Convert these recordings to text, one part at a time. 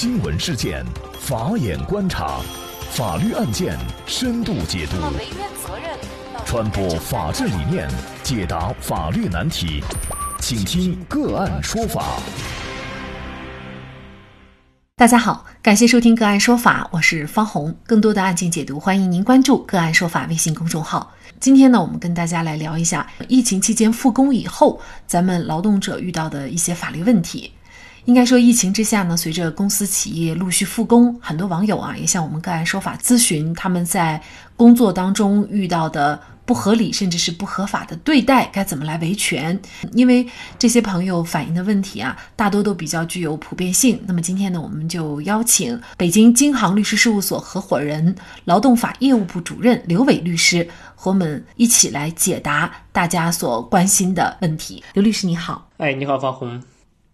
新闻事件，法眼观察，法律案件深度解读，传播法治理念，解答法律难题，请听个案说法。大家好，感谢收听个案说法，我是方红。更多的案件解读，欢迎您关注个案说法微信公众号。今天呢，我们跟大家来聊一下疫情期间复工以后，咱们劳动者遇到的一些法律问题。应该说，疫情之下呢，随着公司企业陆续复工，很多网友啊也向我们个案说法咨询他们在工作当中遇到的不合理甚至是不合法的对待，该怎么来维权？因为这些朋友反映的问题啊，大多都比较具有普遍性。那么今天呢，我们就邀请北京京航律师事务所合伙人、劳动法业务部主任刘伟律师和我们一起来解答大家所关心的问题。刘律师你好，哎，你好，方红。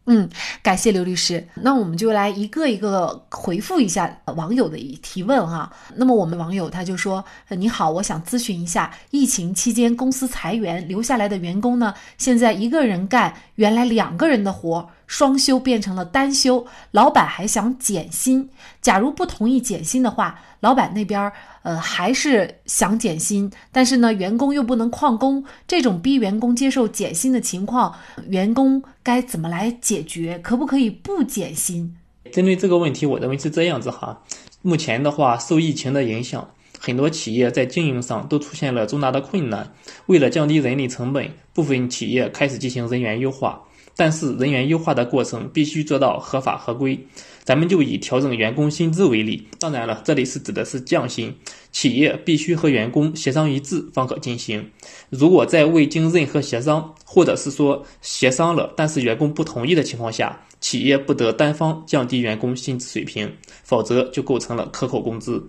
嗯，感谢刘律师。那我们就来一个一个回复一下网友的一提问哈。那么我们网友他就说：“你好，我想咨询一下，疫情期间公司裁员留下来的员工呢，现在一个人干原来两个人的活。”双休变成了单休，老板还想减薪。假如不同意减薪的话，老板那边呃还是想减薪，但是呢，员工又不能旷工，这种逼员工接受减薪的情况，员工该怎么来解决？可不可以不减薪？针对这个问题，我认为是这样子哈。目前的话，受疫情的影响，很多企业在经营上都出现了重大的困难。为了降低人力成本，部分企业开始进行人员优化。但是人员优化的过程必须做到合法合规。咱们就以调整员工薪资为例，当然了，这里是指的是降薪，企业必须和员工协商一致方可进行。如果在未经任何协商，或者是说协商了，但是员工不同意的情况下，企业不得单方降低员工薪资水平，否则就构成了克扣工资。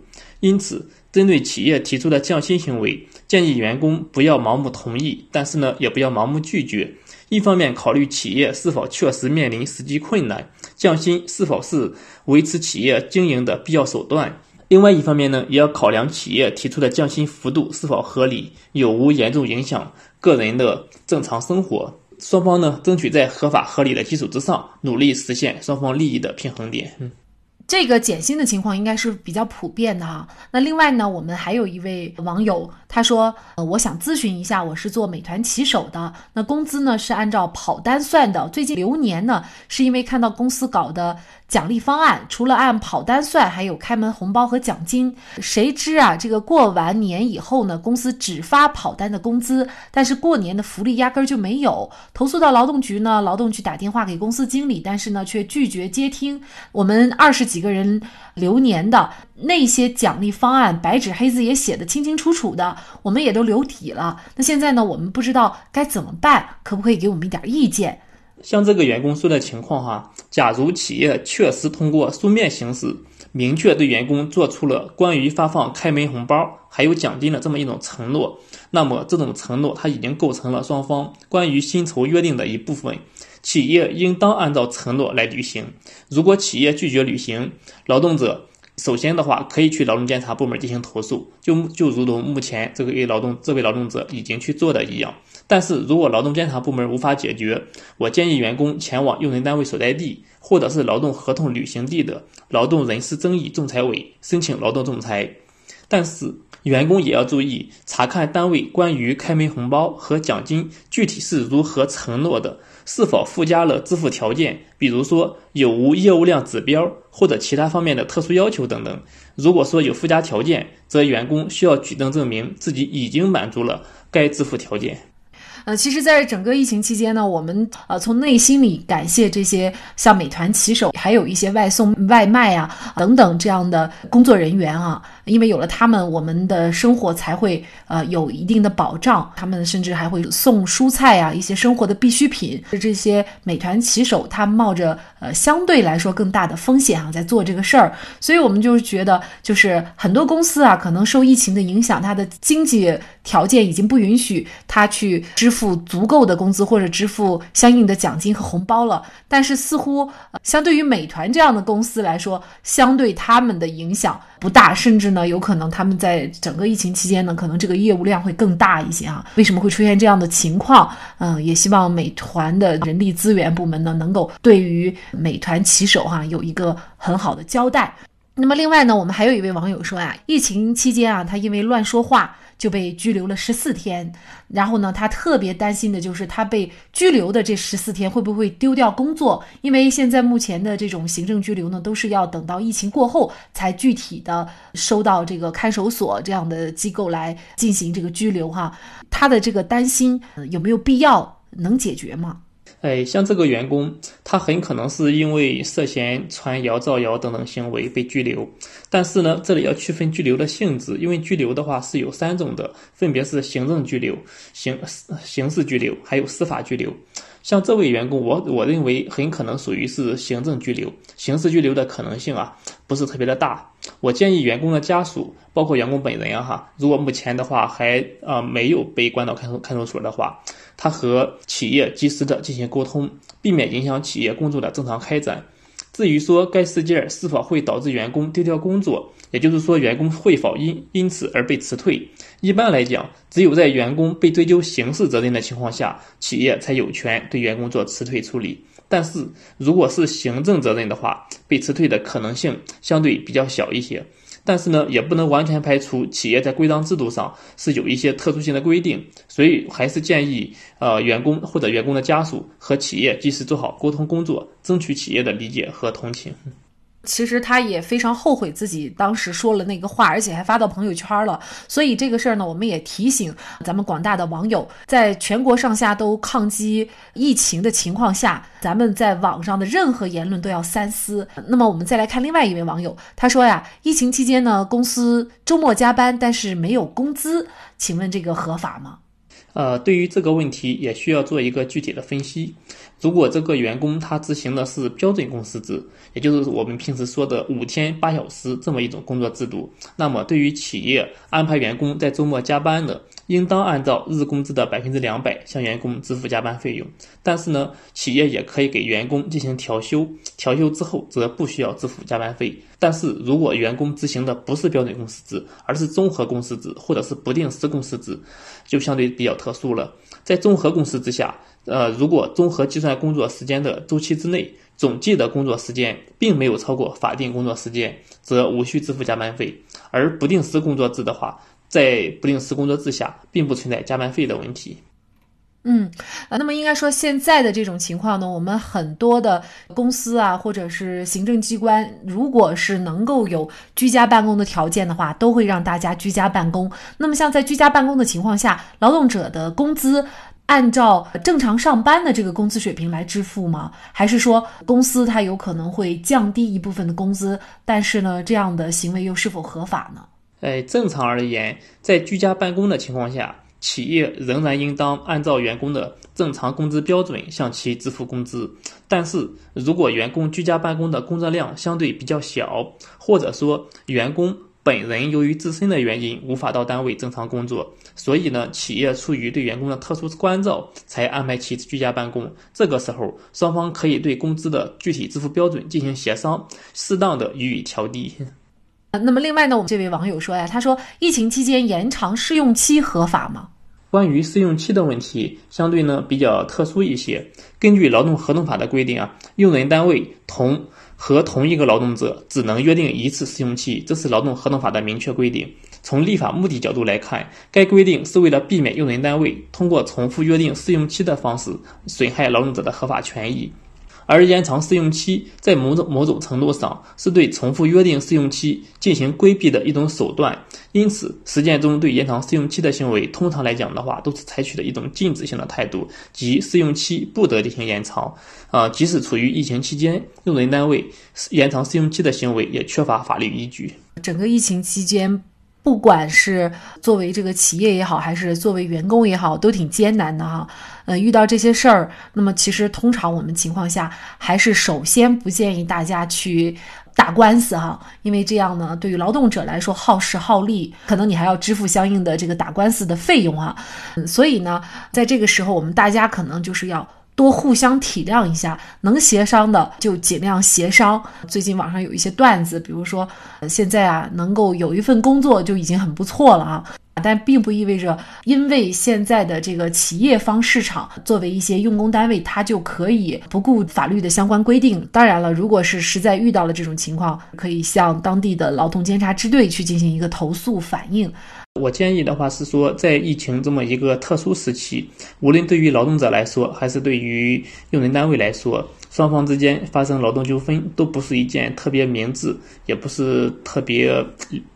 因此，针对企业提出的降薪行为，建议员工不要盲目同意，但是呢，也不要盲目拒绝。一方面考虑企业是否确实面临实际困难，降薪是否是维持企业经营的必要手段；另外一方面呢，也要考量企业提出的降薪幅度是否合理，有无严重影响个人的正常生活。双方呢，争取在合法合理的基础之上，努力实现双方利益的平衡点。这个减薪的情况应该是比较普遍的哈。那另外呢，我们还有一位网友，他说：“呃，我想咨询一下，我是做美团骑手的，那工资呢是按照跑单算的。最近流年呢，是因为看到公司搞的。”奖励方案除了按跑单算，还有开门红包和奖金。谁知啊，这个过完年以后呢，公司只发跑单的工资，但是过年的福利压根儿就没有。投诉到劳动局呢，劳动局打电话给公司经理，但是呢却拒绝接听。我们二十几几个人留年的那些奖励方案，白纸黑字也写的清清楚楚的，我们也都留底了。那现在呢，我们不知道该怎么办，可不可以给我们一点意见？像这个员工说的情况哈，假如企业确实通过书面形式明确对员工做出了关于发放开门红包还有奖金的这么一种承诺，那么这种承诺它已经构成了双方关于薪酬约定的一部分，企业应当按照承诺来履行。如果企业拒绝履行，劳动者。首先的话，可以去劳动监察部门进行投诉，就就如同目前这个位劳动这位劳动者已经去做的一样。但是如果劳动监察部门无法解决，我建议员工前往用人单位所在地，或者是劳动合同履行地的劳动人事争议仲裁委申请劳动仲裁。但是员工也要注意查看单位关于开门红包和奖金具体是如何承诺的。是否附加了支付条件？比如说有无业务量指标或者其他方面的特殊要求等等。如果说有附加条件，则员工需要举证证明自己已经满足了该支付条件。呃，其实，在整个疫情期间呢，我们呃从内心里感谢这些像美团骑手，还有一些外送外卖啊等等这样的工作人员啊，因为有了他们，我们的生活才会呃有一定的保障。他们甚至还会送蔬菜啊，一些生活的必需品。这些美团骑手，他冒着呃相对来说更大的风险啊，在做这个事儿。所以我们就是觉得，就是很多公司啊，可能受疫情的影响，它的经济条件已经不允许他去支付。付足够的工资或者支付相应的奖金和红包了。但是似乎相对于美团这样的公司来说，相对他们的影响不大，甚至呢有可能他们在整个疫情期间呢，可能这个业务量会更大一些啊。为什么会出现这样的情况？嗯，也希望美团的人力资源部门呢能够对于美团骑手哈有一个很好的交代。那么另外呢，我们还有一位网友说呀，疫情期间啊，他因为乱说话就被拘留了十四天。然后呢，他特别担心的就是他被拘留的这十四天会不会丢掉工作？因为现在目前的这种行政拘留呢，都是要等到疫情过后才具体的收到这个看守所这样的机构来进行这个拘留哈。他的这个担心有没有必要？能解决吗？哎，像这个员工，他很可能是因为涉嫌传谣造谣等等行为被拘留。但是呢，这里要区分拘留的性质，因为拘留的话是有三种的，分别是行政拘留、刑刑事拘留，还有司法拘留。像这位员工，我我认为很可能属于是行政拘留，刑事拘留的可能性啊不是特别的大。我建议员工的家属，包括员工本人啊哈，如果目前的话还啊没有被关到看守看守所的话。他和企业及时的进行沟通，避免影响企业工作的正常开展。至于说该事件是否会导致员工丢掉工作，也就是说员工会否因因此而被辞退，一般来讲，只有在员工被追究刑事责任的情况下，企业才有权对员工做辞退处理。但是如果是行政责任的话，被辞退的可能性相对比较小一些。但是呢，也不能完全排除企业在规章制度上是有一些特殊性的规定，所以还是建议呃员工或者员工的家属和企业及时做好沟通工作，争取企业的理解和同情。其实他也非常后悔自己当时说了那个话，而且还发到朋友圈了。所以这个事儿呢，我们也提醒咱们广大的网友，在全国上下都抗击疫情的情况下，咱们在网上的任何言论都要三思。那么我们再来看另外一位网友，他说呀，疫情期间呢，公司周末加班，但是没有工资，请问这个合法吗？呃，对于这个问题，也需要做一个具体的分析。如果这个员工他执行的是标准工时制，也就是我们平时说的五天八小时这么一种工作制度，那么对于企业安排员工在周末加班的，应当按照日工资的百分之两百向员工支付加班费用。但是呢，企业也可以给员工进行调休，调休之后则不需要支付加班费。但是如果员工执行的不是标准工时制，而是综合工时制或者是不定时工时制，就相对比较特殊了。在综合工时之下。呃，如果综合计算工作时间的周期之内，总计的工作时间并没有超过法定工作时间，则无需支付加班费。而不定时工作制的话，在不定时工作制下，并不存在加班费的问题。嗯，啊那么应该说现在的这种情况呢，我们很多的公司啊，或者是行政机关，如果是能够有居家办公的条件的话，都会让大家居家办公。那么像在居家办公的情况下，劳动者的工资。按照正常上班的这个工资水平来支付吗？还是说公司它有可能会降低一部分的工资？但是呢，这样的行为又是否合法呢？哎，正常而言，在居家办公的情况下，企业仍然应当按照员工的正常工资标准向其支付工资。但是如果员工居家办公的工作量相对比较小，或者说员工本人由于自身的原因无法到单位正常工作，所以呢，企业出于对员工的特殊关照，才安排其居家办公。这个时候，双方可以对工资的具体支付标准进行协商，适当的予以调低。那么，另外呢，我们这位网友说呀，他说，疫情期间延长试用期合法吗？关于试用期的问题，相对呢比较特殊一些。根据劳动合同法的规定啊，用人单位同。和同一个劳动者只能约定一次试用期，这是劳动合同法的明确规定。从立法目的角度来看，该规定是为了避免用人单位通过重复约定试用期的方式损害劳动者的合法权益。而延长试用期，在某种某种程度上是对重复约定试用期进行规避的一种手段。因此，实践中对延长试用期的行为，通常来讲的话，都是采取的一种禁止性的态度，即试用期不得进行延长。啊，即使处于疫情期间，用人单位延长试用期的行为也缺乏法律依据。整个疫情期间。不管是作为这个企业也好，还是作为员工也好，都挺艰难的哈。呃，遇到这些事儿，那么其实通常我们情况下，还是首先不建议大家去打官司哈，因为这样呢，对于劳动者来说耗时耗力，可能你还要支付相应的这个打官司的费用啊。嗯，所以呢，在这个时候，我们大家可能就是要。多互相体谅一下，能协商的就尽量协商。最近网上有一些段子，比如说，现在啊，能够有一份工作就已经很不错了啊。但并不意味着，因为现在的这个企业方市场作为一些用工单位，它就可以不顾法律的相关规定。当然了，如果是实在遇到了这种情况，可以向当地的劳动监察支队去进行一个投诉反映。我建议的话是说，在疫情这么一个特殊时期，无论对于劳动者来说，还是对于用人单位来说，双方之间发生劳动纠纷都不是一件特别明智，也不是特别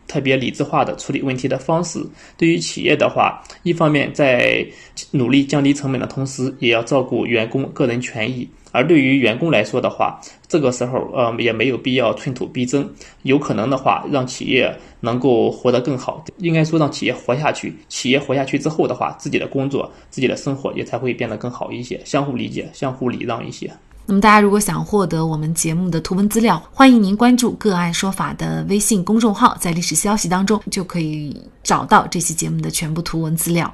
特别理智化的处理问题的方式。对于企业的话，一方面在努力降低成本的同时，也要照顾员工个人权益。而对于员工来说的话，这个时候呃也没有必要寸土必争，有可能的话让企业能够活得更好，应该说让企业活下去。企业活下去之后的话，自己的工作、自己的生活也才会变得更好一些，相互理解、相互礼让一些。那么大家如果想获得我们节目的图文资料，欢迎您关注“个案说法”的微信公众号，在历史消息当中就可以找到这期节目的全部图文资料。